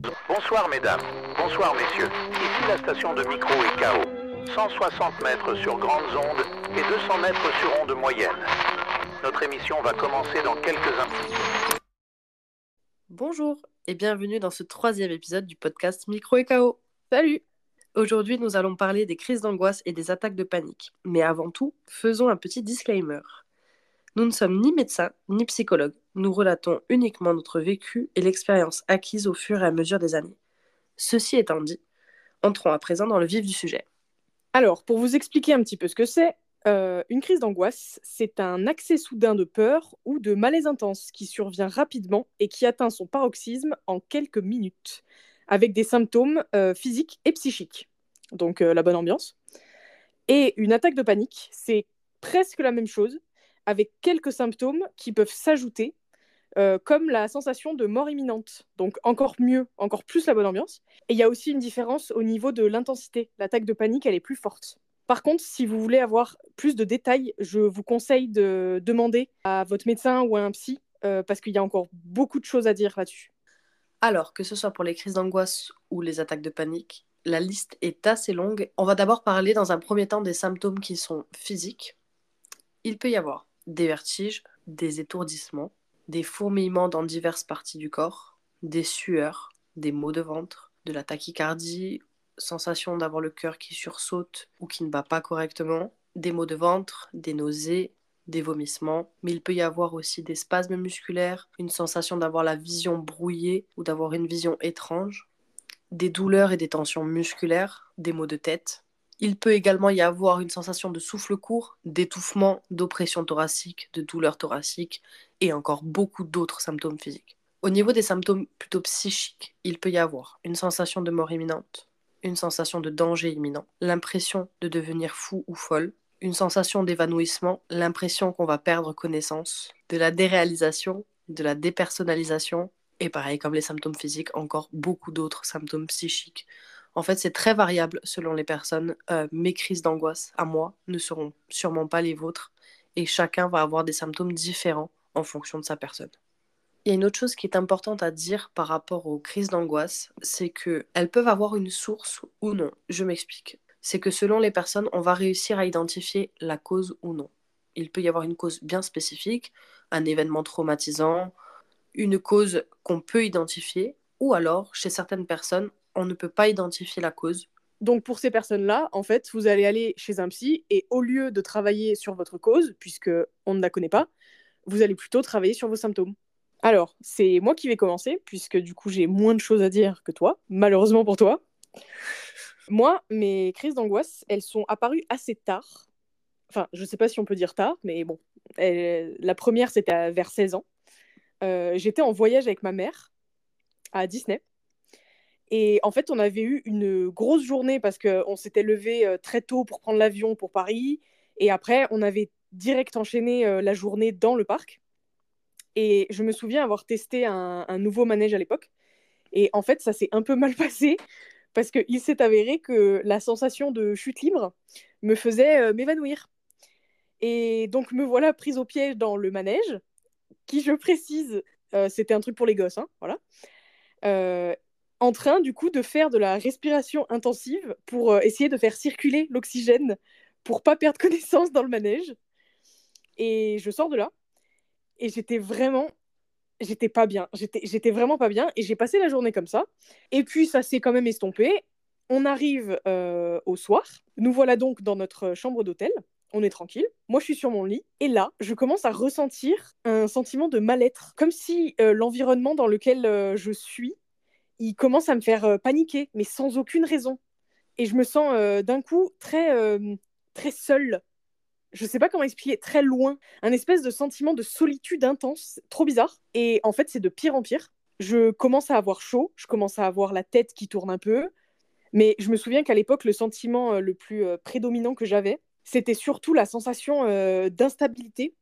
Bonsoir mesdames, bonsoir messieurs. Ici la station de micro et KO. 160 mètres sur grandes ondes et 200 mètres sur ondes moyennes. Notre émission va commencer dans quelques instants. Bonjour et bienvenue dans ce troisième épisode du podcast Micro et KO. Salut Aujourd'hui, nous allons parler des crises d'angoisse et des attaques de panique. Mais avant tout, faisons un petit disclaimer. Nous ne sommes ni médecins ni psychologues. Nous relatons uniquement notre vécu et l'expérience acquise au fur et à mesure des années. Ceci étant dit, entrons à présent dans le vif du sujet. Alors, pour vous expliquer un petit peu ce que c'est, euh, une crise d'angoisse, c'est un accès soudain de peur ou de malaise intense qui survient rapidement et qui atteint son paroxysme en quelques minutes, avec des symptômes euh, physiques et psychiques. Donc euh, la bonne ambiance. Et une attaque de panique, c'est presque la même chose, avec quelques symptômes qui peuvent s'ajouter, euh, comme la sensation de mort imminente. Donc encore mieux, encore plus la bonne ambiance. Et il y a aussi une différence au niveau de l'intensité. L'attaque de panique, elle est plus forte. Par contre, si vous voulez avoir plus de détails, je vous conseille de demander à votre médecin ou à un psy, euh, parce qu'il y a encore beaucoup de choses à dire là-dessus. Alors, que ce soit pour les crises d'angoisse ou les attaques de panique, la liste est assez longue. On va d'abord parler dans un premier temps des symptômes qui sont physiques. Il peut y avoir des vertiges, des étourdissements, des fourmillements dans diverses parties du corps, des sueurs, des maux de ventre, de la tachycardie, sensation d'avoir le cœur qui sursaute ou qui ne bat pas correctement, des maux de ventre, des nausées, des vomissements, mais il peut y avoir aussi des spasmes musculaires, une sensation d'avoir la vision brouillée ou d'avoir une vision étrange, des douleurs et des tensions musculaires, des maux de tête, il peut également y avoir une sensation de souffle court, d'étouffement, d'oppression thoracique, de douleur thoracique et encore beaucoup d'autres symptômes physiques. Au niveau des symptômes plutôt psychiques, il peut y avoir une sensation de mort imminente, une sensation de danger imminent, l'impression de devenir fou ou folle, une sensation d'évanouissement, l'impression qu'on va perdre connaissance, de la déréalisation, de la dépersonnalisation, et pareil comme les symptômes physiques, encore beaucoup d'autres symptômes psychiques en fait, c'est très variable selon les personnes. Euh, mes crises d'angoisse, à moi, ne seront sûrement pas les vôtres. Et chacun va avoir des symptômes différents en fonction de sa personne. Il y a une autre chose qui est importante à dire par rapport aux crises d'angoisse, c'est qu'elles peuvent avoir une source ou non. Je m'explique. C'est que selon les personnes, on va réussir à identifier la cause ou non. Il peut y avoir une cause bien spécifique, un événement traumatisant, une cause qu'on peut identifier, ou alors, chez certaines personnes, on ne peut pas identifier la cause. Donc pour ces personnes-là, en fait, vous allez aller chez un psy et au lieu de travailler sur votre cause, puisque on ne la connaît pas, vous allez plutôt travailler sur vos symptômes. Alors, c'est moi qui vais commencer, puisque du coup j'ai moins de choses à dire que toi, malheureusement pour toi. Moi, mes crises d'angoisse, elles sont apparues assez tard. Enfin, je ne sais pas si on peut dire tard, mais bon. La première, c'était vers 16 ans. Euh, j'étais en voyage avec ma mère à Disney. Et en fait, on avait eu une grosse journée parce qu'on s'était levé euh, très tôt pour prendre l'avion pour Paris. Et après, on avait direct enchaîné euh, la journée dans le parc. Et je me souviens avoir testé un, nouveau manège à l'époque. Et en fait, ça s'est un peu mal passé parce qu'il s'est avéré que la sensation de chute libre me faisait euh, m'évanouir. Et donc, me voilà prise au piège dans le manège, qui, je précise, c'était un truc pour les gosses. Hein, voilà en train du coup de faire de la respiration intensive pour euh, essayer de faire circuler l'oxygène pour pas perdre connaissance dans le manège. Et je sors de là et j'étais vraiment j'étais pas bien, j'étais vraiment pas bien et j'ai passé la journée comme ça. Et puis ça s'est quand même estompé. On arrive euh, au soir. Nous voilà donc dans notre chambre d'hôtel. On est tranquille. Moi, je suis sur mon lit. Et là, je commence à ressentir un sentiment de mal-être. Comme si euh, l'environnement dans lequel je suis il commence à me faire euh, paniquer, mais sans aucune raison. Et je me sens euh, d'un coup très, euh, très seule. Je sais pas comment expliquer, très loin. Un espèce de sentiment de solitude intense, trop bizarre. Et en fait, c'est de pire en pire. Je commence à avoir chaud, je commence à avoir la tête qui tourne un peu. Mais je me souviens qu'à l'époque, le sentiment le plus prédominant que j'avais, c'était surtout la sensation d'instabilité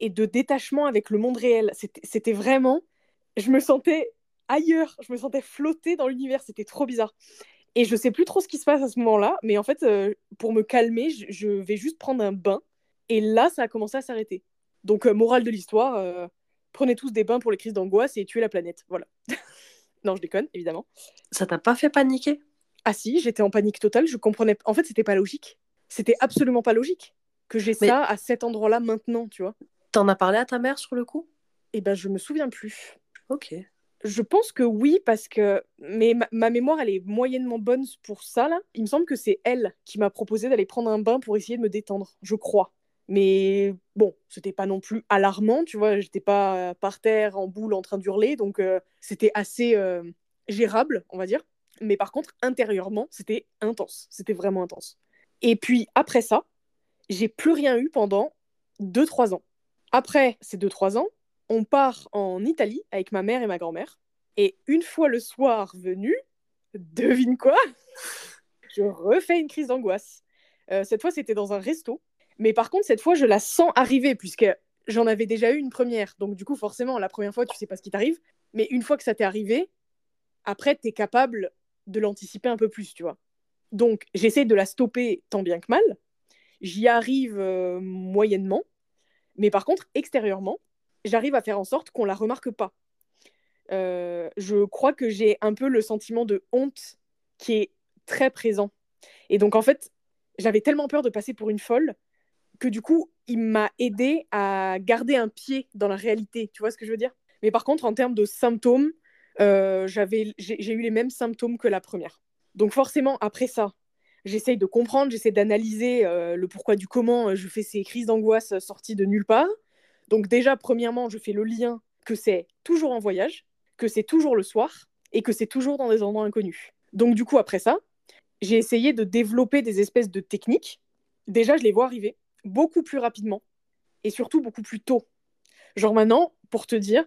et de détachement avec le monde réel. C'était vraiment, je me sentais ailleurs. Je me sentais flotter dans l'univers. C'était trop bizarre. Et je sais plus trop ce qui se passe à ce moment-là. Mais en fait, euh, pour me calmer, je, vais juste prendre un bain. Et là, ça a commencé à s'arrêter. Donc, euh, morale de l'histoire, euh, prenez tous des bains pour les crises d'angoisse et tuez la planète. Voilà. Non, je déconne, évidemment. Ça t'a pas fait paniquer? Ah si, j'étais en panique totale, je comprenais. En fait, c'était pas logique. C'était absolument pas logique que j'ai Mais- ça à cet endroit-là maintenant, tu vois. T'en as parlé à ta mère sur le coup? Eh ben, je me souviens plus. Ok. Je pense que oui, parce que mais ma, mémoire, elle est moyennement bonne pour ça, là. Il me semble que c'est elle qui m'a proposé d'aller prendre un bain pour essayer de me détendre, je crois. Mais bon, c'était pas non plus alarmant, tu vois. J'étais pas par terre, en boule, en train d'hurler, donc euh, c'était assez euh, gérable, on va dire. Mais par contre, intérieurement, c'était intense. C'était vraiment intense. Et puis, après ça, j'ai plus rien eu pendant 2-3 ans. Après ces 2-3 ans, on part en Italie avec ma mère et ma grand-mère. Et une fois le soir venu, devine quoi? Je refais une crise d'angoisse. Euh, cette fois, c'était dans un resto. Mais par contre, cette fois, je la sens arriver, puisque j'en avais déjà eu une première. Donc, du coup, forcément, la première fois, tu sais pas ce qui t'arrive. Mais une fois que ça t'est arrivé, après, tu es capable de l'anticiper un peu plus, tu vois. Donc, j'essaie de la stopper tant bien que mal. J'y arrive euh, moyennement. Mais par contre, extérieurement, j'arrive à faire en sorte qu'on la remarque pas. Euh, je crois que j'ai un peu le sentiment de honte qui est très présent. Et donc, en fait, j'avais tellement peur de passer pour une folle que du coup, il m'a aidé à garder un pied dans la réalité. Tu vois ce que je veux dire? Mais par contre, en termes de symptômes, euh, j'avais, j'ai, eu les mêmes symptômes que la première. Donc forcément, après ça, j'essaye de comprendre, j'essaie d'analyser euh, le pourquoi du comment je fais ces crises d'angoisse sorties de nulle part. Donc déjà, premièrement, je fais le lien que c'est toujours en voyage, que c'est toujours le soir et que c'est toujours dans des endroits inconnus. Donc du coup, après ça, j'ai essayé de développer des espèces de techniques. Déjà, je les vois arriver beaucoup plus rapidement et surtout beaucoup plus tôt. Genre maintenant, pour te dire,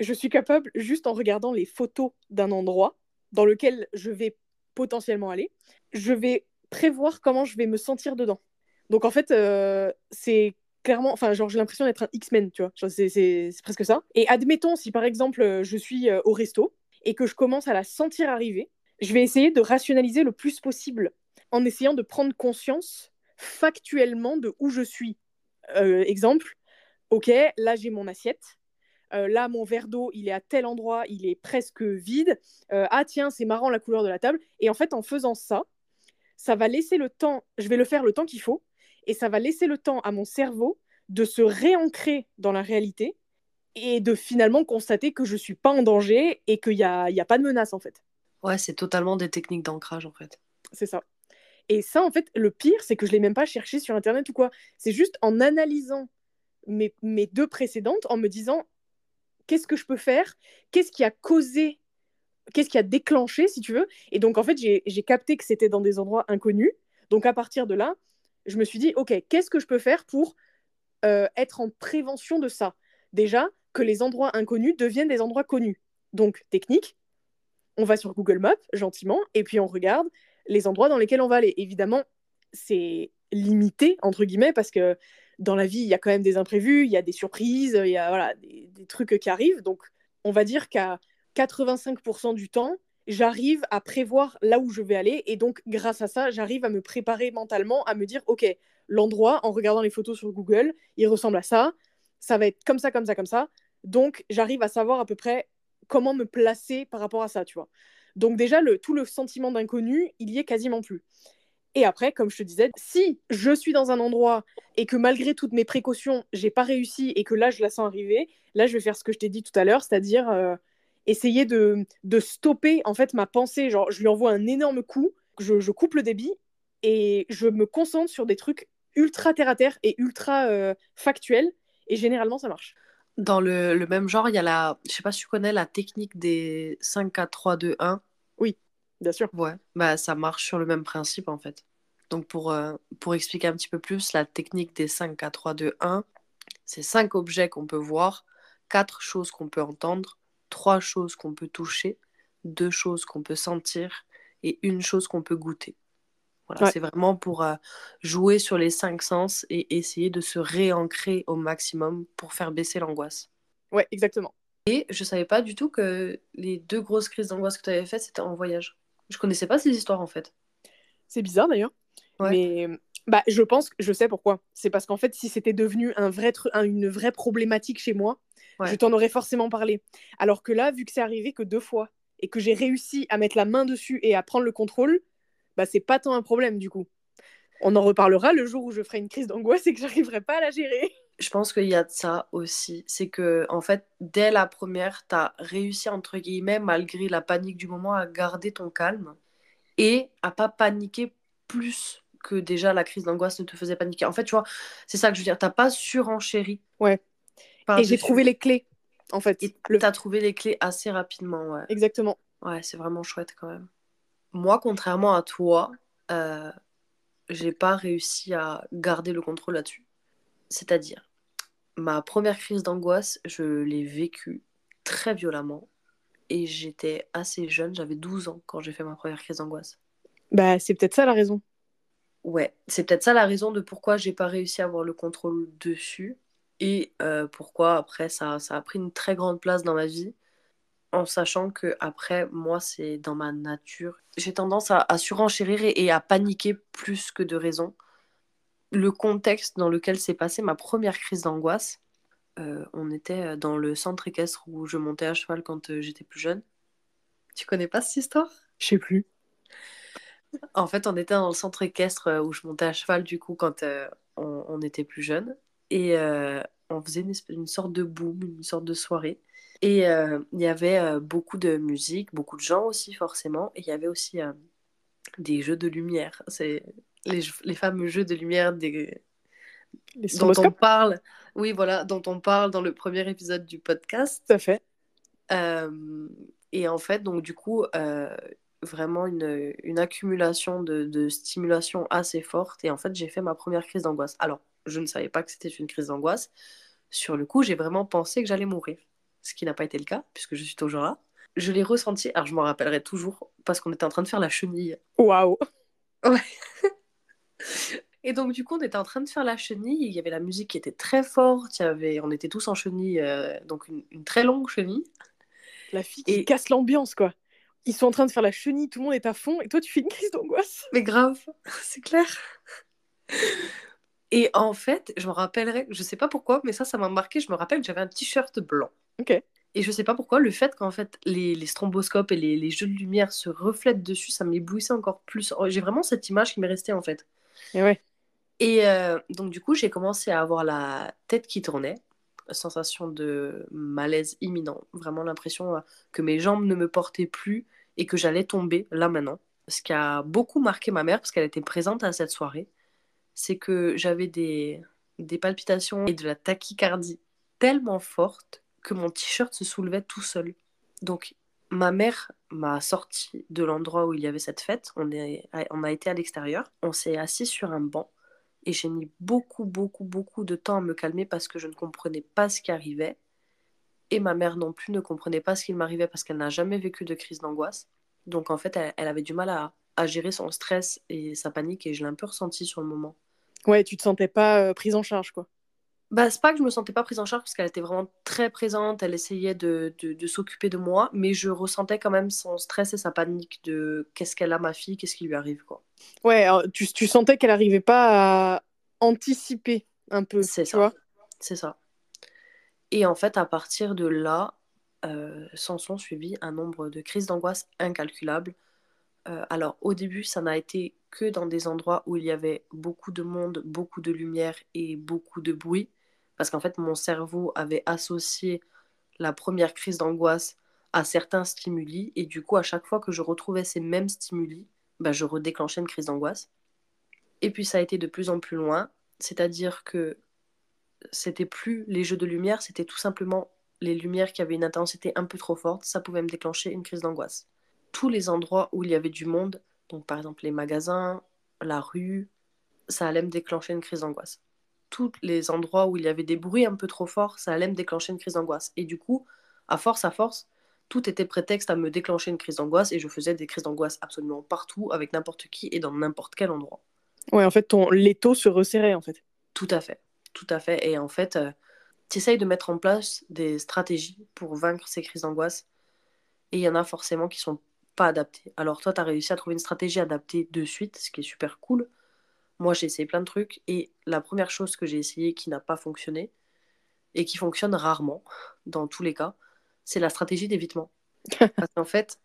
je suis capable, juste en regardant les photos d'un endroit dans lequel je vais potentiellement aller, je vais prévoir comment je vais me sentir dedans. Donc en fait, euh, c'est clairement, enfin, genre j'ai l'impression d'être un X-Men, tu vois, c'est, presque ça. Et admettons, si par exemple je suis euh, au resto et que je commence à la sentir arriver, je vais essayer de rationaliser le plus possible en essayant de prendre conscience factuellement de où je suis. Euh, exemple, ok, là j'ai mon assiette, euh, là mon verre d'eau il est à tel endroit, il est presque vide, ah tiens c'est marrant la couleur de la table, et en fait en faisant ça, ça va laisser le temps, je vais le faire le temps qu'il faut, et ça va laisser le temps à mon cerveau de se réancrer dans la réalité et de finalement constater que je suis pas en danger et qu'il n'y a, il y a pas de menace en fait. Ouais, c'est totalement des techniques d'ancrage en fait. C'est ça. Et ça, en fait, le pire, c'est que je l'ai même pas cherché sur Internet ou quoi. C'est juste en analysant mes, mes deux précédentes, en me disant qu'est-ce que je peux faire, qu'est-ce qui a causé, qu'est-ce qui a déclenché, si tu veux? Et donc, en fait, j'ai j'ai capté que c'était dans des endroits inconnus. Donc, à partir de là, je me suis dit, OK, qu'est-ce que je peux faire pour euh, être en prévention de ça? Déjà, que les endroits inconnus deviennent des endroits connus. Donc, technique, on va sur Google Maps, gentiment, et puis on regarde les endroits dans lesquels on va aller. Évidemment, c'est limité, entre guillemets, parce que dans la vie, il y a quand même des imprévus, il y a des surprises, il y a des trucs qui arrivent. Donc, on va dire qu'à 85% du temps, j'arrive à prévoir là où je vais aller. Et donc, grâce à ça, j'arrive à me préparer mentalement, à me dire, OK, l'endroit, en regardant les photos sur Google, il ressemble à ça. Ça va être comme ça, comme ça, comme ça. Donc, j'arrive à savoir à peu près comment me placer par rapport à ça, tu vois. Donc déjà, le, tout le sentiment d'inconnu, il y est quasiment plus. Et après, comme je te disais, si je suis dans un endroit et que malgré toutes mes précautions, j'ai pas réussi et que là, je la sens arriver, là, je vais faire ce que je t'ai dit tout à l'heure, c'est-à-dire euh, essayer de, de stopper en fait ma pensée. Genre, je lui envoie un énorme coup, je, je coupe le débit et je me concentre sur des trucs ultra terre à terre et ultra euh, factuels. Et généralement, ça marche. Dans le, le même genre, il y a la. Je sais pas si tu connais la technique des 5, 4, 3, 2, 1. Bien sûr. Ouais, bah ça marche sur le même principe en fait. Donc pour, euh, pour expliquer un petit peu plus, la technique des 5, 4, 3, 2, 1, c'est 5 objets qu'on peut voir, 4 choses qu'on peut entendre, 3 choses qu'on peut toucher, 2 choses qu'on peut sentir et une chose qu'on peut goûter. Voilà, Ouais. c'est vraiment pour euh, jouer sur les 5 sens et essayer de se réancrer au maximum pour faire baisser l'angoisse. Ouais, exactement. Et je savais pas du tout que les deux grosses crises d'angoisse que tu avais faites, c'était en voyage. Je connaissais pas ces histoires en fait. C'est bizarre d'ailleurs. Ouais. Mais bah, je pense que je sais pourquoi. C'est parce qu'en fait, si c'était devenu un vrai un- une vraie problématique chez moi, Ouais. je t'en aurais forcément parlé. Alors que là, vu que c'est arrivé que deux fois et que j'ai réussi à mettre la main dessus et à prendre le contrôle, bah c'est pas tant un problème du coup. On en reparlera le jour où je ferai une crise d'angoisse et que j'arriverai pas à la gérer. Je pense qu'il y a de ça aussi. C'est que, en fait, dès la première, tu as réussi, entre guillemets, malgré la panique du moment, à garder ton calme et à pas paniquer plus que déjà la crise d'angoisse ne te faisait paniquer. En fait, tu vois, c'est ça que je veux dire. T'as pas surenchéri. Ouais. Et j'ai trouvé les clés, en fait. Et le... t'as trouvé les clés assez rapidement, ouais. Exactement. Ouais, c'est vraiment chouette quand même. Moi, contrairement à toi, euh, j'ai pas réussi à garder le contrôle là-dessus. C'est-à-dire, ma première crise d'angoisse, je l'ai vécue très violemment. Et j'étais assez jeune, j'avais 12 ans quand j'ai fait ma première crise d'angoisse. Bah, c'est peut-être ça la raison. Ouais, c'est peut-être ça la raison de pourquoi j'ai pas réussi à avoir le contrôle dessus et euh, pourquoi après ça, ça a pris une très grande place dans ma vie en sachant que après moi c'est dans ma nature. J'ai tendance à, surenchérir et, à paniquer plus que de raison. Le contexte dans lequel s'est passée ma première crise d'angoisse, euh, on était dans le centre équestre où je montais à cheval quand euh, j'étais plus jeune. Tu connais pas cette histoire? Je sais plus. En fait, on était dans le centre équestre où je montais à cheval du coup quand on, était plus jeune. Et euh, on faisait une, sorte de boom, une sorte de soirée. Et il y avait beaucoup de musique, beaucoup de gens aussi forcément. Et il y avait aussi des jeux de lumière. C'est les, les, fameux jeux de lumière des... dont on parle. Oui, voilà, dont on parle dans le premier épisode du podcast. Tout à fait. et en fait, donc du coup, vraiment une, une accumulation de, de, stimulation assez forte. Et en fait, j'ai fait ma première crise d'angoisse. Alors, je ne savais pas que c'était une crise d'angoisse. Sur le coup, j'ai vraiment pensé que j'allais mourir. Ce qui n'a pas été le cas, puisque je suis toujours là. Je l'ai ressenti, alors je m'en rappellerai toujours, parce qu'on était en train de faire la chenille. Waouh Ouais Et donc, du coup, on était en train de faire la chenille. Il y avait la musique qui était très forte. Il y avait... On était tous en chenille, euh, donc une, une, très longue chenille. La fille qui casse l'ambiance, quoi ils sont en train de faire la chenille, tout le monde est à fond, et toi tu fais une crise d'angoisse. Mais grave, c'est clair. Et en fait, je me rappellerai, je sais pas pourquoi, mais ça, ça m'a marqué. Je me rappelle que j'avais un t-shirt blanc. Ok. Et je sais pas pourquoi, le fait qu'en fait les, les, stromboscopes et les, les, jeux de lumière se reflètent dessus, ça m'éblouissait encore plus. Oh, j'ai vraiment cette image qui m'est restée en fait. Et ouais. Et euh, donc du coup, j'ai commencé à avoir la tête qui tournait, sensation de malaise imminent, vraiment l'impression euh, que mes jambes ne me portaient plus et que j'allais tomber là maintenant. Ce qui a beaucoup marqué ma mère, parce qu'elle était présente à cette soirée, c'est que j'avais des, des palpitations et de la tachycardie tellement fortes que mon t-shirt se soulevait tout seul. Donc ma mère m'a sorti de l'endroit où il y avait cette fête. On, est, on a été à l'extérieur. On s'est assis sur un banc. Et j'ai mis beaucoup, beaucoup, beaucoup de temps à me calmer parce que je ne comprenais pas ce qui arrivait. Et ma mère non plus ne comprenait pas ce qui m'arrivait parce qu'elle n'a jamais vécu de crise d'angoisse. Donc en fait, elle, avait du mal à, à, gérer son stress et sa panique et je l'ai un peu ressenti sur le moment. Ouais, tu te sentais pas euh, prise en charge quoi. Bah, c'est pas que je me sentais pas prise en charge parce qu'elle était vraiment très présente, elle essayait de, de, de s'occuper de moi, mais je ressentais quand même son stress et sa panique de qu'est-ce qu'elle a ma fille, qu'est-ce qui lui arrive quoi. Ouais, tu, tu sentais qu'elle arrivait pas à anticiper un peu, c'est ça. C'est ça. Et en fait, à partir de là, euh, s'en sont suivis un nombre de crises d'angoisse incalculables. Euh, alors au début, ça n'a été que dans des endroits où il y avait beaucoup de monde, beaucoup de lumière et beaucoup de bruit, parce qu'en fait mon cerveau avait associé la première crise d'angoisse à certains stimuli, et du coup à chaque fois que je retrouvais ces mêmes stimuli, bah, je redéclenchais une crise d'angoisse. Et puis ça a été de plus en plus loin, c'est-à-dire que c'était plus les jeux de lumière, c'était tout simplement les lumières qui avaient une intensité un peu trop forte, ça pouvait me déclencher une crise d'angoisse. Tous les endroits où il y avait du monde, donc par exemple les magasins, la rue, ça allait me déclencher une crise d'angoisse. Tous les endroits où il y avait des bruits un peu trop forts, ça allait me déclencher une crise d'angoisse. Et du coup, à force, à force, tout était prétexte à me déclencher une crise d'angoisse et je faisais des crises d'angoisse absolument partout, avec n'importe qui et dans n'importe quel endroit. Ouais, en fait, ton l'étau se resserrait en fait. Tout à fait tout à fait. Et en fait, euh, tu essayes de mettre en place des stratégies pour vaincre ces crises d'angoisse. Et il y en a forcément qui sont pas adaptées. Alors toi, tu as réussi à trouver une stratégie adaptée de suite, ce qui est super cool. Moi, j'ai essayé plein de trucs. Et la première chose que j'ai essayé qui n'a pas fonctionné, et qui fonctionne rarement, dans tous les cas, c'est la stratégie d'évitement. Parce qu'en fait,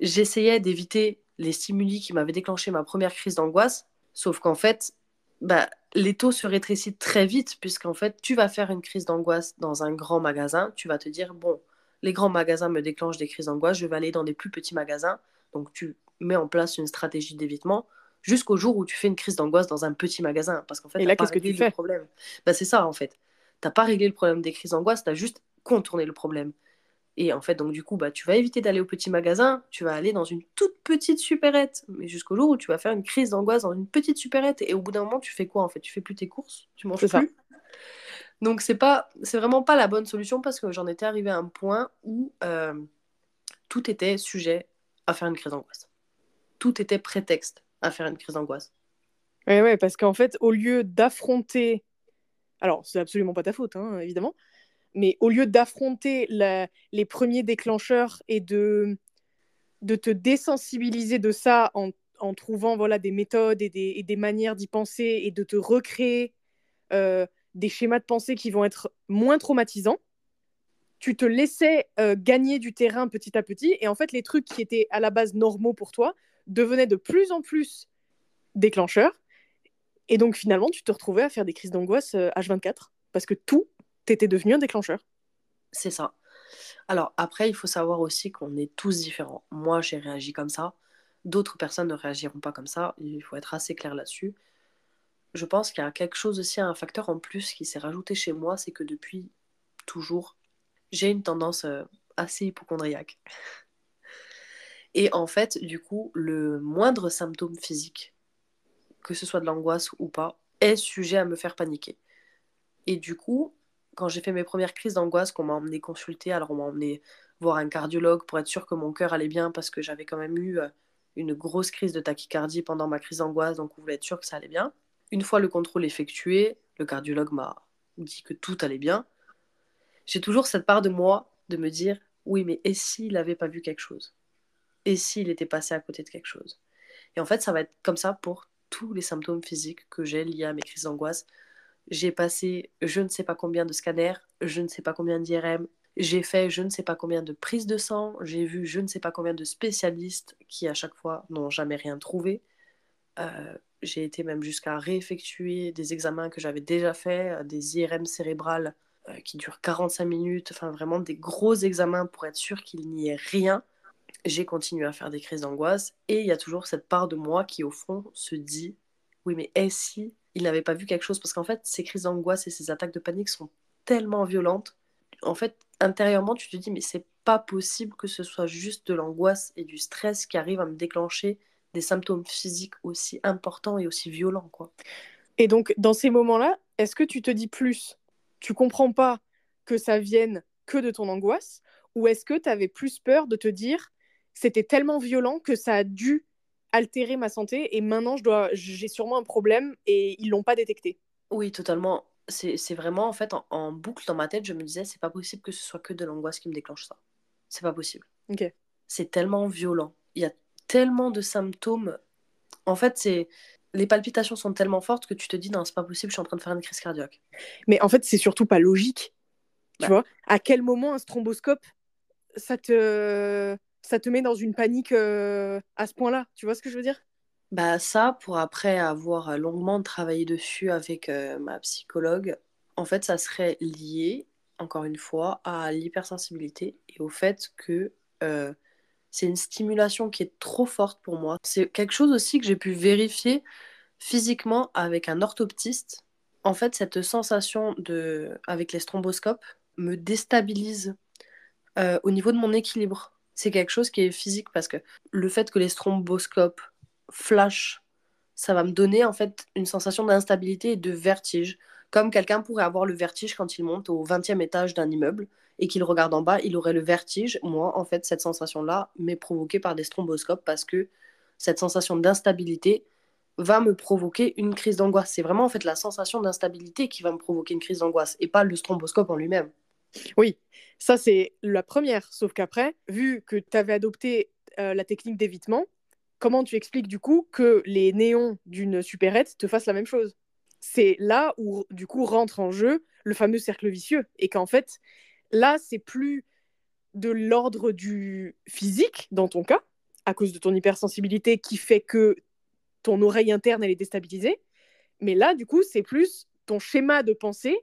j'essayais d'éviter les stimuli qui m'avaient déclenché ma première crise d'angoisse, sauf qu'en fait, bah, les taux se rétrécissent très vite, puisqu'en fait, tu vas faire une crise d'angoisse dans un grand magasin, tu vas te dire, bon, les grands magasins me déclenchent des crises d'angoisse, je vais aller dans des plus petits magasins. Donc tu mets en place une stratégie d'évitement jusqu'au jour où tu fais une crise d'angoisse dans un petit magasin. Parce qu'en fait, Et là, qu'est-ce que tu fais? problème. Bah, c'est ça, en fait. Tu n'as pas réglé le problème des crises d'angoisse, tu as juste contourné le problème. Et en fait, donc du coup, bah, tu vas éviter d'aller au petit magasin, tu vas aller dans une toute petite supérette, mais jusqu'au jour où tu vas faire une crise d'angoisse dans une petite supérette. Et au bout d'un moment, tu fais quoi en fait? Tu fais plus tes courses, tu manges plus. Ça. Donc c'est pas, c'est vraiment pas la bonne solution parce que j'en étais arrivée à un point où euh, tout était sujet à faire une crise d'angoisse. Tout était prétexte à faire une crise d'angoisse. Ouais, ouais, parce qu'en fait, au lieu d'affronter, alors c'est absolument pas ta faute, hein, évidemment, mais au lieu d'affronter les premiers déclencheurs et de, de te désensibiliser de ça en, trouvant voilà, des méthodes et des, des manières d'y penser et de te recréer euh, des schémas de pensée qui vont être moins traumatisants, tu te laissais euh, gagner du terrain petit à petit et en fait les trucs qui étaient à la base normaux pour toi devenaient de plus en plus déclencheurs et donc finalement tu te retrouvais à faire des crises d'angoisse H24 euh, parce que tout t'étais devenu un déclencheur. C'est ça. Alors après, il faut savoir aussi qu'on est tous différents. Moi, j'ai réagi comme ça. D'autres personnes ne réagiront pas comme ça. Il faut être assez clair là-dessus. Je pense qu'il y a quelque chose aussi, un facteur en plus qui s'est rajouté chez moi, c'est que depuis toujours, j'ai une tendance euh, assez hypochondriaque. Et en fait, du coup, le moindre symptôme physique, que ce soit de l'angoisse ou pas, est sujet à me faire paniquer. Et du coup, quand j'ai fait mes premières crises d'angoisse, qu'on m'a emmené consulter, alors on m'a emmené voir un cardiologue pour être sûr que mon cœur allait bien parce que j'avais quand même eu euh, une grosse crise de tachycardie pendant ma crise d'angoisse, donc on voulait être sûr que ça allait bien. Une fois le contrôle effectué, le cardiologue m'a dit que tout allait bien. J'ai toujours cette part de moi de me dire oui, mais et s'il n'avait pas vu quelque chose? Et s'il était passé à côté de quelque chose? Et en fait, ça va être comme ça pour tous les symptômes physiques que j'ai liés à mes crises d'angoisse. J'ai passé je ne sais pas combien de scanners, je ne sais pas combien d'IRM, j'ai fait je ne sais pas combien de prises de sang, j'ai vu je ne sais pas combien de spécialistes qui à chaque fois n'ont jamais rien trouvé. Euh, j'ai été même jusqu'à réeffectuer des examens que j'avais déjà faits, euh, des IRM cérébrales euh, qui durent 45 minutes, enfin vraiment des gros examens pour être sûr qu'il n'y ait rien. J'ai continué à faire des crises d'angoisse et il y a toujours cette part de moi qui au fond se dit oui mais est-ce si il n'avait pas vu quelque chose? Parce qu'en fait, ces crises d'angoisse et ces attaques de panique sont tellement violentes. En fait, intérieurement, tu te dis, mais c'est pas possible que ce soit juste de l'angoisse et du stress qui arrivent à me déclencher des symptômes physiques aussi importants et aussi violents, quoi. Et donc, dans ces moments-là, est-ce que tu te dis plus, tu comprends pas que ça vienne que de ton angoisse, ou est-ce que tu avais plus peur de te dire, c'était tellement violent que ça a dû altérer ma santé et maintenant je dois j'ai sûrement un problème et ils l'ont pas détecté? Oui, totalement. C'est vraiment en fait en, boucle dans ma tête, je me disais c'est pas possible que ce soit que de l'angoisse qui me déclenche ça. C'est pas possible. OK. C'est tellement violent. Il y a tellement de symptômes. En fait, c'est les palpitations sont tellement fortes que tu te dis non, c'est pas possible, je suis en train de faire une crise cardiaque. Mais en fait, c'est surtout pas logique. Tu bah. vois À quel moment un stromboscope ça te ça te met dans une panique euh, à ce point-là. Tu vois ce que je veux dire? Bah ça, pour après avoir longuement travaillé dessus avec euh, ma psychologue, en fait, ça serait lié, encore une fois, à l'hypersensibilité et au fait que euh, c'est une stimulation qui est trop forte pour moi. C'est quelque chose aussi que j'ai pu vérifier physiquement avec un orthoptiste. En fait, cette sensation de, avec les stromboscopes me déstabilise au niveau de mon équilibre c'est quelque chose qui est physique parce que le fait que les stromboscopes flashent, ça va me donner en fait une sensation d'instabilité et de vertige. Comme quelqu'un pourrait avoir le vertige quand il monte au 20e étage d'un immeuble et qu'il regarde en bas, il aurait le vertige. Moi, en fait, cette sensation-là m'est provoquée par des stromboscopes parce que cette sensation d'instabilité va me provoquer une crise d'angoisse. C'est vraiment en fait la sensation d'instabilité qui va me provoquer une crise d'angoisse et pas le stromboscope en lui-même. Oui, ça c'est la première. Sauf qu'après, vu que tu avais adopté euh, la technique d'évitement, comment tu expliques du coup que les néons d'une supérette te fassent la même chose? C'est là où du coup rentre en jeu le fameux cercle vicieux et qu'en fait, là c'est plus de l'ordre du physique dans ton cas, à cause de ton hypersensibilité qui fait que ton oreille interne elle est déstabilisée. Mais là, du coup, c'est plus ton schéma de pensée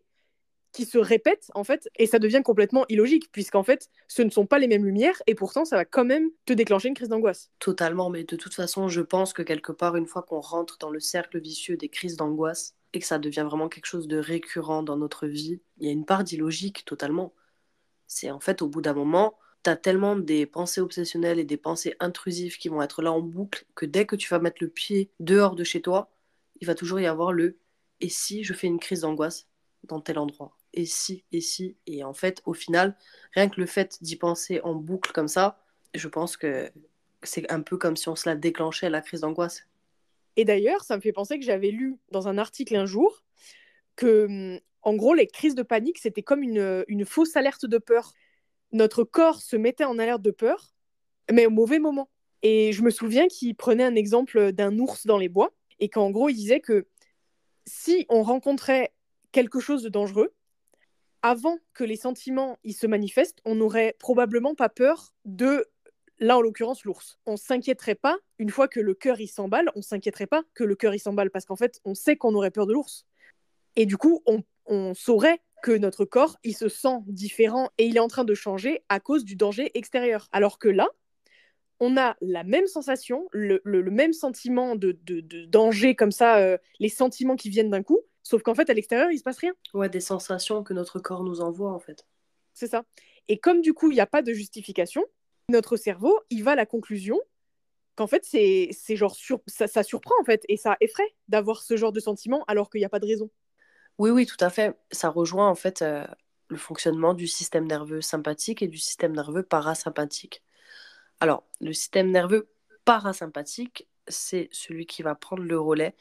qui se répète en fait et ça devient complètement illogique puisqu'en fait ce ne sont pas les mêmes lumières et pourtant ça va quand même te déclencher une crise d'angoisse. Totalement, mais de toute façon je pense que quelque part une fois qu'on rentre dans le cercle vicieux des crises d'angoisse et que ça devient vraiment quelque chose de récurrent dans notre vie, il y a une part d'illogique totalement. C'est en fait au bout d'un moment, tu as tellement des pensées obsessionnelles et des pensées intrusives qui vont être là en boucle que dès que tu vas mettre le pied dehors de chez toi, il va toujours y avoir le et si je fais une crise d'angoisse dans tel endroit? Et si et si et en fait au final rien que le fait d'y penser en boucle comme ça je pense que c'est un peu comme si on se la déclenchait la crise d'angoisse. Et d'ailleurs ça me fait penser que j'avais lu dans un article un jour que hum, en gros les crises de panique c'était comme une, fausse alerte de peur notre corps se mettait en alerte de peur mais au mauvais moment et je me souviens qu'il prenait un exemple d'un ours dans les bois et qu'en gros il disait que si on rencontrait quelque chose de dangereux, avant que les sentiments ils se manifestent, on n'aurait probablement pas peur de, là en l'occurrence, l'ours. On s'inquiéterait pas, une fois que le cœur il s'emballe, on s'inquiéterait pas que le cœur s'emballe, parce qu'en fait, on sait qu'on aurait peur de l'ours. Et du coup, on, on saurait que notre corps, il se sent différent et il est en train de changer à cause du danger extérieur. Alors que là, on a la même sensation, le, même sentiment de, danger comme ça, euh, les sentiments qui viennent d'un coup, sauf qu'en fait, à l'extérieur, il se passe rien. Ouais, des sensations que notre corps nous envoie, en fait. C'est ça. Et comme du coup, il n'y a pas de justification, notre cerveau, il va à la conclusion qu'en fait, c'est genre ça, surprend, en fait, et ça effraie d'avoir ce genre de sentiment alors qu'il n'y a pas de raison. Oui, oui, tout à fait. Ça rejoint, en fait, euh, le fonctionnement du système nerveux sympathique et du système nerveux parasympathique. Alors, le système nerveux parasympathique, c'est celui qui va prendre le relais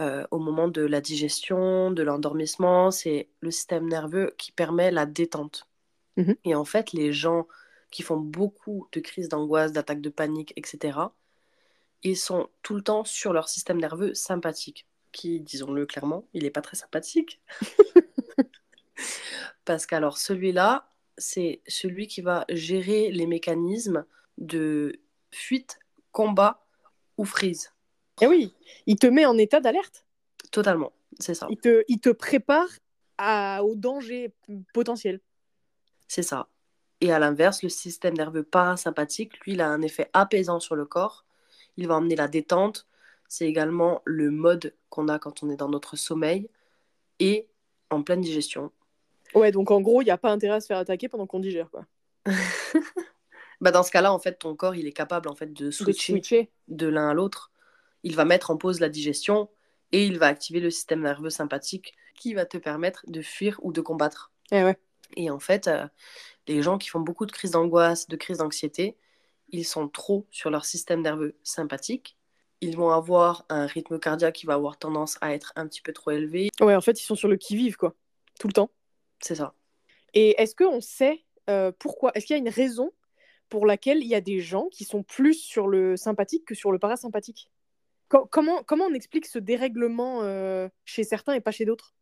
euh, au moment de la digestion, de l'endormissement. C'est le système nerveux qui permet la détente. Mhm. Et en fait, les gens qui font beaucoup de crises d'angoisse, d'attaques de panique, etc., ils sont tout le temps sur leur système nerveux sympathique, qui, disons-le clairement, il n'est pas très sympathique. Parce qu'alors, celui-là, c'est celui qui va gérer les mécanismes de fuite, combat ou freeze. Et eh oui, il te met en état d'alerte. Totalement, c'est ça. Il te, il te prépare à, au danger potentiel. C'est ça. Et à l'inverse, le système nerveux parasympathique, lui, il a un effet apaisant sur le corps. Il va emmener la détente. C'est également le mode qu'on a quand on est dans notre sommeil et en pleine digestion. Ouais, donc en gros, il n'y a pas intérêt à se faire attaquer pendant qu'on digère, quoi. bah dans ce cas-là, en fait, ton corps, il est capable en fait de switcher, de, l'un à l'autre. Il va mettre en pause la digestion et il va activer le système nerveux sympathique qui va te permettre de fuir ou de combattre. Et, eh ouais. et en fait, euh, les gens qui font beaucoup de crises d'angoisse, de crises d'anxiété, ils sont trop sur leur système nerveux sympathique. Ils vont avoir un rythme cardiaque qui va avoir tendance à être un petit peu trop élevé. Ouais, en fait, ils sont sur le qui-vive, quoi. Tout le temps. C'est ça. Et est-ce qu'on sait euh, pourquoi Est-ce qu'il y a une raison pour laquelle il y a des gens qui sont plus sur le sympathique que sur le parasympathique? comment, comment on explique ce dérèglement euh, chez certains et pas chez d'autres?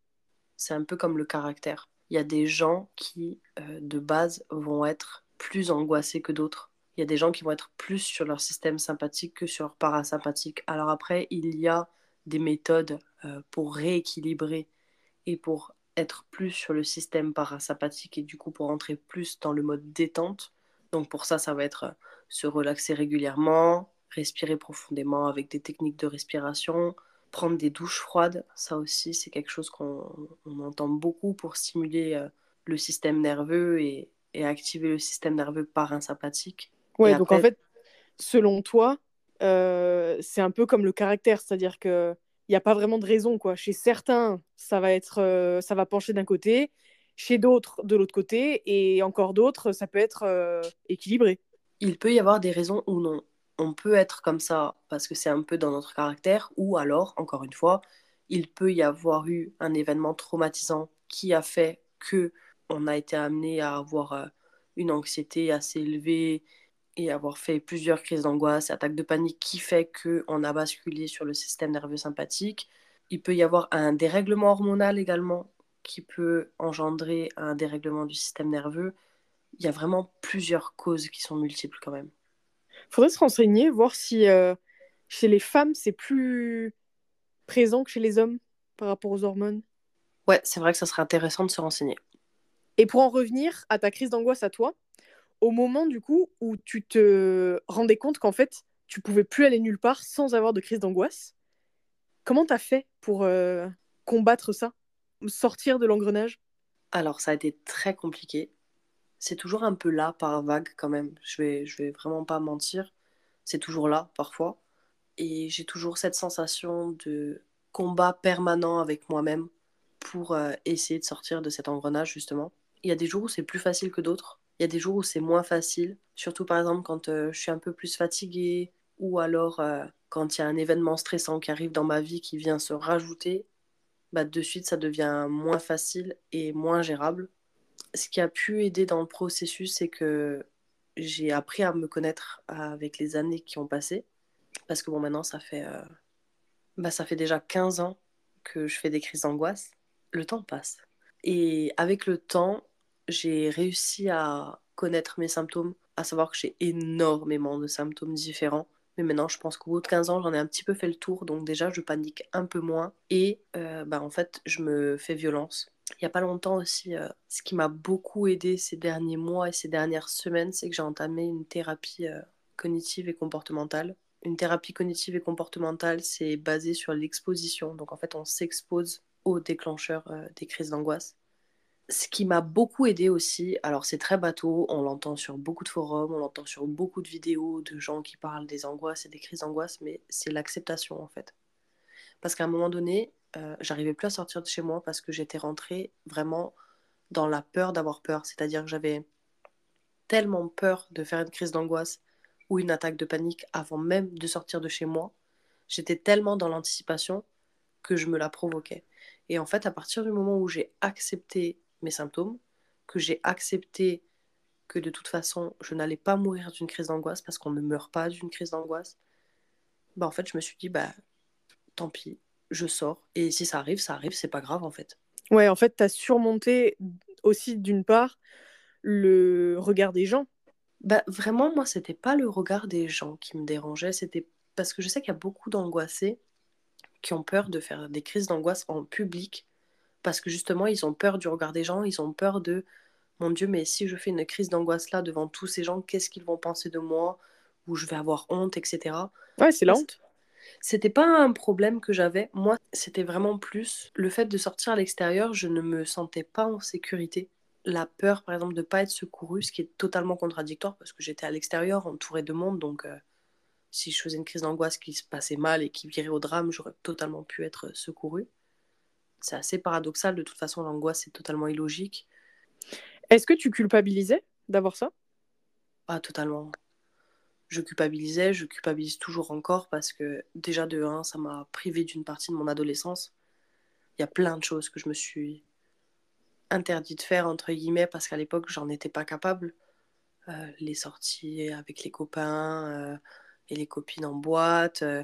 C'est un peu comme le caractère. Il y a des gens qui, euh, de base, vont être plus angoissés que d'autres. Il y a des gens qui vont être plus sur leur système sympathique que sur leur parasympathique. Alors après, il y a des méthodes euh, pour rééquilibrer et pour être plus sur le système parasympathique et du coup pour entrer plus dans le mode détente. Donc pour ça, ça va être euh, se relaxer régulièrement, respirer profondément avec des techniques de respiration, prendre des douches froides. Ça aussi, c'est quelque chose qu'on entend beaucoup pour stimuler euh, le système nerveux et, activer le système nerveux parasympathique. Ouais, donc en fait, selon toi, euh, c'est un peu comme le caractère, c'est-à-dire que il n'y a pas vraiment de raison quoi. Chez certains, ça va être, ça va pencher d'un côté, chez d'autres de l'autre côté, et encore d'autres, ça peut être euh, équilibré. Il peut y avoir des raisons ou non. On peut être comme ça parce que c'est un peu dans notre caractère, ou alors, encore une fois, il peut y avoir eu un événement traumatisant qui a fait que on a été amené à avoir euh, une anxiété assez élevée et avoir fait plusieurs crises d'angoisse, attaques de panique qui fait qu'on a basculé sur le système nerveux sympathique. Il peut y avoir un dérèglement hormonal également qui peut engendrer un dérèglement du système nerveux, il y a vraiment plusieurs causes qui sont multiples quand même. Faudrait se renseigner, voir si euh, chez les femmes, c'est plus présent que chez les hommes par rapport aux hormones. Ouais, c'est vrai que ça serait intéressant de se renseigner. Et pour en revenir à ta crise d'angoisse à toi, au moment du coup où tu te rendais compte qu'en fait, tu pouvais plus aller nulle part sans avoir de crise d'angoisse, comment t'as fait pour euh, combattre ça Sortir de l'engrenage? Alors, ça a été très compliqué. C'est toujours un peu là par vague quand même. Je vais, je vais vraiment pas mentir. C'est toujours là parfois. Et j'ai toujours cette sensation de combat permanent avec moi-même pour euh, essayer de sortir de cet engrenage justement. Il y a des jours où c'est plus facile que d'autres. Il y a des jours où c'est moins facile. Surtout par exemple quand euh, je suis un peu plus fatiguée ou alors euh, quand il y a un événement stressant qui arrive dans ma vie qui vient se rajouter. Bah, de suite ça devient moins facile et moins gérable. Ce qui a pu aider dans le processus, c'est que j'ai appris à me connaître avec les années qui ont passé. Parce que bon, maintenant, ça fait, euh, bah, ça fait déjà 15 ans que je fais des crises d'angoisse. Le temps passe. Et avec le temps, j'ai réussi à connaître mes symptômes, à savoir que j'ai énormément de symptômes différents. Mais maintenant, je pense qu'au bout de 15 ans, j'en ai un petit peu fait le tour. Donc déjà, je panique un peu moins. Et euh, bah, en fait, je me fais violence. Il n'y a pas longtemps aussi, euh, ce qui m'a beaucoup aidé ces derniers mois et ces dernières semaines, c'est que j'ai entamé une thérapie cognitive et comportementale une thérapie cognitive et comportementale, c'est basé sur l'exposition. Donc en fait, on s'expose aux déclencheurs euh, des crises d'angoisse. Ce qui m'a beaucoup aidé aussi, alors c'est très bateau, on l'entend sur beaucoup de forums, on l'entend sur beaucoup de vidéos de gens qui parlent des angoisses et des crises d'angoisse, mais c'est l'acceptation en fait. Parce qu'à un moment donné, euh, j'arrivais plus à sortir de chez moi parce que j'étais rentrée vraiment dans la peur d'avoir peur. C'est-à-dire que j'avais tellement peur de faire une crise d'angoisse ou une attaque de panique avant même de sortir de chez moi. J'étais tellement dans l'anticipation que je me la provoquais. Et en fait, à partir du moment où j'ai accepté mes symptômes, que j'ai accepté que de toute façon, je n'allais pas mourir d'une crise d'angoisse parce qu'on ne meurt pas d'une crise d'angoisse, bah en fait, je me suis dit, bah tant pis, je sors. Et si ça arrive, ça arrive, c'est pas grave en fait. Ouais, en fait, tu as surmonté aussi d'une part le regard des gens bah, vraiment, moi, c'était pas le regard des gens qui me dérangeait, c'était parce que je sais qu'il y a beaucoup d'angoissés qui ont peur de faire des crises d'angoisse en public, parce que justement, ils ont peur du regard des gens, ils ont peur de mon Dieu, mais si je fais une crise d'angoisse là devant tous ces gens, qu'est-ce qu'ils vont penser de moi? Ou je vais avoir honte, etc. Ouais, c'est la honte. C'était pas un problème que j'avais. Moi, c'était vraiment plus le fait de sortir à l'extérieur, je ne me sentais pas en sécurité la peur, par exemple, de ne pas être secouru, ce qui est totalement contradictoire parce que j'étais à l'extérieur, entourée de monde, donc euh, si je faisais une crise d'angoisse qui se passait mal et qui virait au drame, j'aurais totalement pu être secouru. C'est assez paradoxal, de toute façon, l'angoisse est totalement illogique. Est-ce que tu culpabilisais d'avoir ça? Ah, totalement. Je culpabilisais, je culpabilise toujours encore parce que déjà de 1, ça m'a privé d'une partie de mon adolescence. Il y a plein de choses que je me suis interdit de faire, entre guillemets, parce qu'à l'époque, j'en étais pas capable. Euh, les sorties avec les copains euh, et les copines en boîte, euh,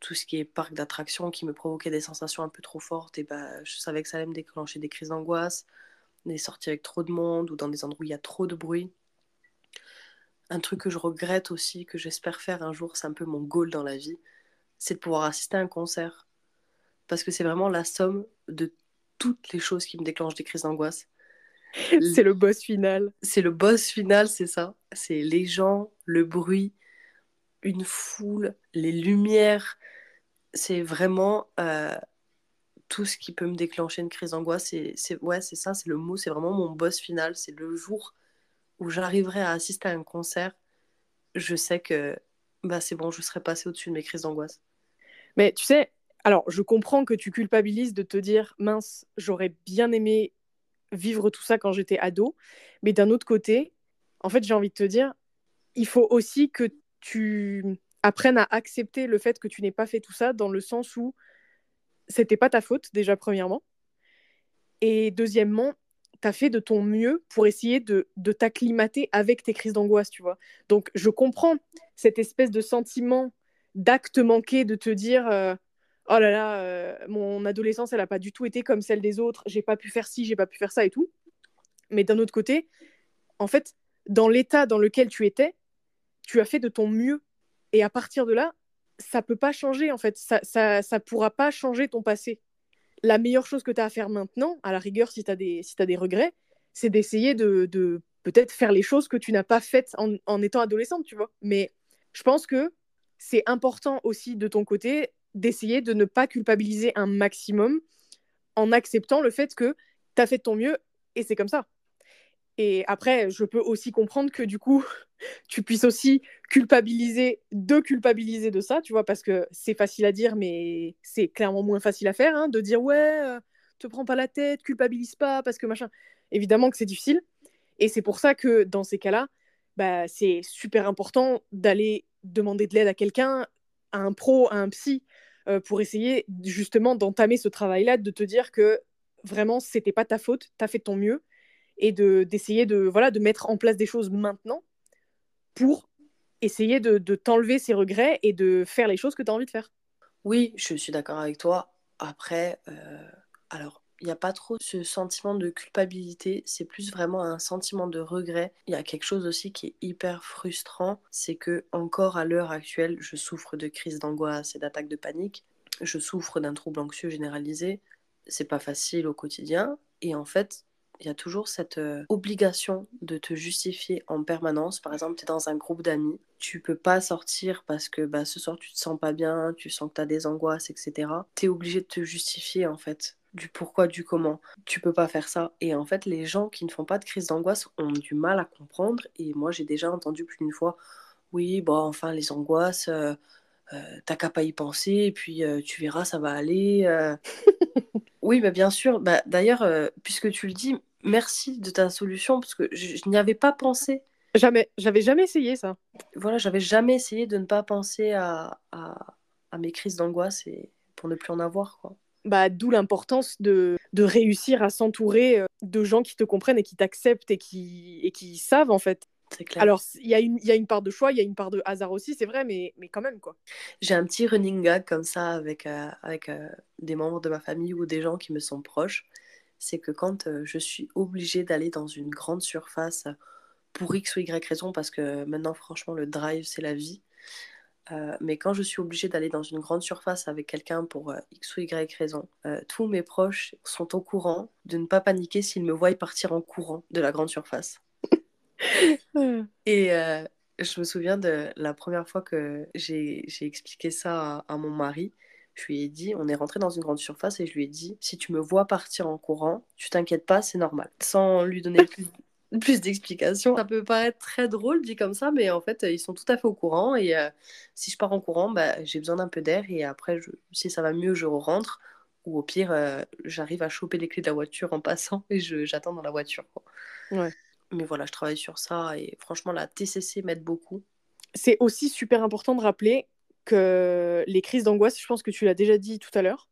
tout ce qui est parc d'attractions qui me provoquait des sensations un peu trop fortes, et bah, je savais que ça allait me déclencher des crises d'angoisse. Les sorties avec trop de monde ou dans des endroits où il y a trop de bruit. Un truc que je regrette aussi, que j'espère faire un jour, c'est un peu mon goal dans la vie, c'est de pouvoir assister à un concert. Parce que c'est vraiment la somme de toutes les choses qui me déclenchent des crises d'angoisse. c'est le boss final. C'est le boss final, c'est ça. C'est les gens, le bruit, une foule, les lumières. C'est vraiment euh, tout ce qui peut me déclencher une crise d'angoisse. C'est, ouais, c'est ça, c'est le mot. C'est vraiment mon boss final. C'est le jour où j'arriverai à assister à un concert. Je sais que bah, c'est bon, je serai passé au-dessus de mes crises d'angoisse. Mais tu sais, alors, je comprends que tu culpabilises de te dire mince, j'aurais bien aimé vivre tout ça quand j'étais ado, mais d'un autre côté, en fait, j'ai envie de te dire, il faut aussi que tu apprennes à accepter le fait que tu n'aies pas fait tout ça dans le sens où c'était pas ta faute déjà premièrement et deuxièmement, tu as fait de ton mieux pour essayer de, t'acclimater avec tes crises d'angoisse, tu vois. Donc, je comprends cette espèce de sentiment d'acte manqué de te dire euh, oh là là, euh, mon adolescence, elle n'a pas du tout été comme celle des autres, j'ai pas pu faire ci, j'ai pas pu faire ça et tout. Mais d'un autre côté, en fait, dans l'état dans lequel tu étais, tu as fait de ton mieux Et à partir de là, ça peut pas changer en fait. Ça, ça, pourra pas changer ton passé. La meilleure chose que tu as à faire maintenant, à la rigueur, si tu as, des, regrets, c'est d'essayer de, peut-être faire les choses que tu n'as pas faites en, en étant adolescente, tu vois. Mais je pense que c'est important aussi de ton côté d'essayer de ne pas culpabiliser un maximum en acceptant le fait que tu as fait de ton mieux et c'est comme ça. Et après, je peux aussi comprendre que du coup, tu puisses aussi culpabiliser, de culpabiliser de ça, tu vois, parce que c'est facile à dire, mais c'est clairement moins facile à faire, hein, de dire ouais, euh, te prends pas la tête, culpabilise pas, parce que machin. Évidemment que c'est difficile. Et c'est pour ça que dans ces cas-là, bah, c'est super important d'aller demander de l'aide à quelqu'un, à un pro, à un psy, euh, pour essayer justement d'entamer ce travail-là, de te dire que vraiment, c'était pas ta faute, tu as fait de ton mieux, et de d'essayer de, voilà, de mettre en place des choses maintenant pour essayer de, de t'enlever ces regrets et de faire les choses que tu as envie de faire. Oui, je suis d'accord avec toi. Après, euh, alors, il n'y a pas trop ce sentiment de culpabilité, c'est plus vraiment un sentiment de regret. Il y a quelque chose aussi qui est hyper frustrant, c'est que encore à l'heure actuelle, je souffre de crises d'angoisse et d'attaques de panique. Je souffre d'un trouble anxieux généralisé. C'est pas facile au quotidien et en fait, il y a toujours cette euh, obligation de te justifier en permanence. Par exemple, tu es dans un groupe d'amis, tu peux pas sortir parce que bah, ce soir tu te sens pas bien, tu sens que tu as des angoisses, etc. Tu es obligé de te justifier en fait du pourquoi, du comment. Tu peux pas faire ça. Et en fait, les gens qui ne font pas de crise d'angoisse ont du mal à comprendre. Et moi, j'ai déjà entendu plus d'une fois, oui, bon, enfin, les angoisses, euh, euh, t'as qu'à pas y penser, et puis tu verras, ça va aller. oui, bah, bien sûr. Bah, D'ailleurs, puisque tu le dis, merci de ta solution, parce que je, n'y avais pas pensé. Jamais, j'avais jamais essayé ça. Voilà, j'avais jamais essayé de ne pas penser à, à, à mes crises d'angoisse et pour ne plus en avoir, quoi bah, d'où l'importance de, de, réussir à s'entourer euh, de gens qui te comprennent et qui t'acceptent et qui, et qui savent en fait. Clair. Alors, il y, a une, y a une part de choix, il y a une part de hasard aussi, c'est vrai, mais, mais quand même, quoi. J'ai un petit running gag comme ça avec, euh, avec euh, des membres de ma famille ou des gens qui me sont proches. C'est que quand euh, je suis obligée d'aller dans une grande surface pour X ou Y raison, parce que maintenant, franchement, le drive, c'est la vie, euh, mais quand je suis obligée d'aller dans une grande surface avec quelqu'un pour euh, X ou Y raison, euh, tous mes proches sont au courant de ne pas paniquer s'ils me voient partir en courant de la grande surface. Et je me souviens de la première fois que j'ai expliqué ça à, à, mon mari. Je lui ai dit, on est rentré dans une grande surface et je lui ai dit, si tu me vois partir en courant, tu t'inquiètes pas, c'est normal. Sans lui donner plus, plus d'explications. Ça peut paraître très drôle dit comme ça, mais en fait, ils sont tout à fait au courant. Et euh, si je pars en courant, bah, j'ai besoin d'un peu d'air. Et après, je, si ça va mieux, je rentre. Ou au pire, euh, j'arrive à choper les clés de la voiture en passant et j'attends dans la voiture. Quoi. Ouais. Mais voilà, je travaille sur ça. Et franchement, la TCC m'aide beaucoup. C'est aussi super important de rappeler que les crises d'angoisse, je pense que tu l'as déjà dit tout à l'heure,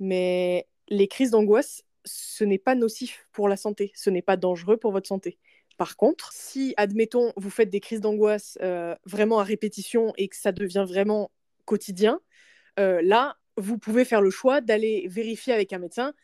mais les crises d'angoisse, ce n'est pas nocif pour la santé, ce n'est pas dangereux pour votre santé. Par contre, si, admettons, vous faites des crises d'angoisse euh, vraiment à répétition et que ça devient vraiment quotidien, euh, là, vous pouvez faire le choix d'aller vérifier avec un médecin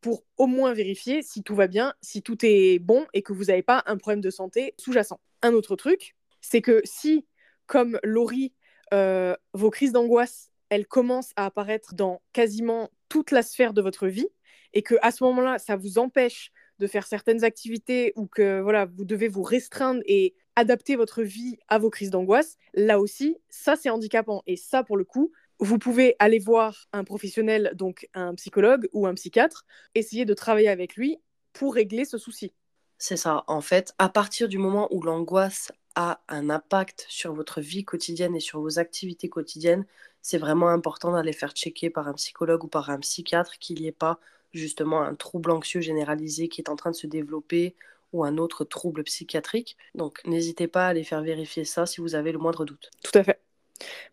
pour au moins vérifier si tout va bien, si tout est bon et que vous n'avez pas un problème de santé sous-jacent. Un autre truc, c'est que si, comme Laurie, euh, vos crises d'angoisse, elles commencent à apparaître dans quasiment toute la sphère de votre vie, et que à ce moment-là, ça vous empêche de faire certaines activités ou que voilà, vous devez vous restreindre et adapter votre vie à vos crises d'angoisse, là aussi, ça c'est handicapant. Et ça, pour le coup, vous pouvez aller voir un professionnel, donc un psychologue ou un psychiatre, essayer de travailler avec lui pour régler ce souci. C'est ça. En fait, à partir du moment où l'angoisse a un impact sur votre vie quotidienne et sur vos activités quotidiennes, c'est vraiment important d'aller faire checker par un psychologue ou par un psychiatre qu'il n'y ait pas justement un trouble anxieux généralisé qui est en train de se développer ou un autre trouble psychiatrique. Donc n'hésitez pas à aller faire vérifier ça si vous avez le moindre doute. Tout à fait.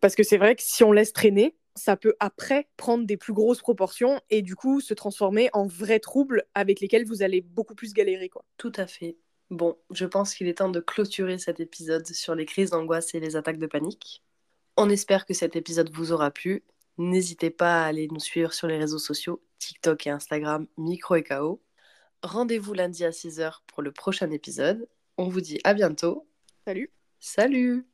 Parce que c'est vrai que si on laisse traîner, ça peut après prendre des plus grosses proportions et du coup se transformer en vrais troubles avec lesquels vous allez beaucoup plus galérer. Quoi. Tout à fait. Bon, je pense qu'il est temps de clôturer cet épisode sur les crises d'angoisse et les attaques de panique. On espère que cet épisode vous aura plu. N'hésitez pas à aller nous suivre sur les réseaux sociaux TikTok et Instagram Micro et KO. Rendez-vous lundi à 6h pour le prochain épisode. On vous dit à bientôt. Salut. Salut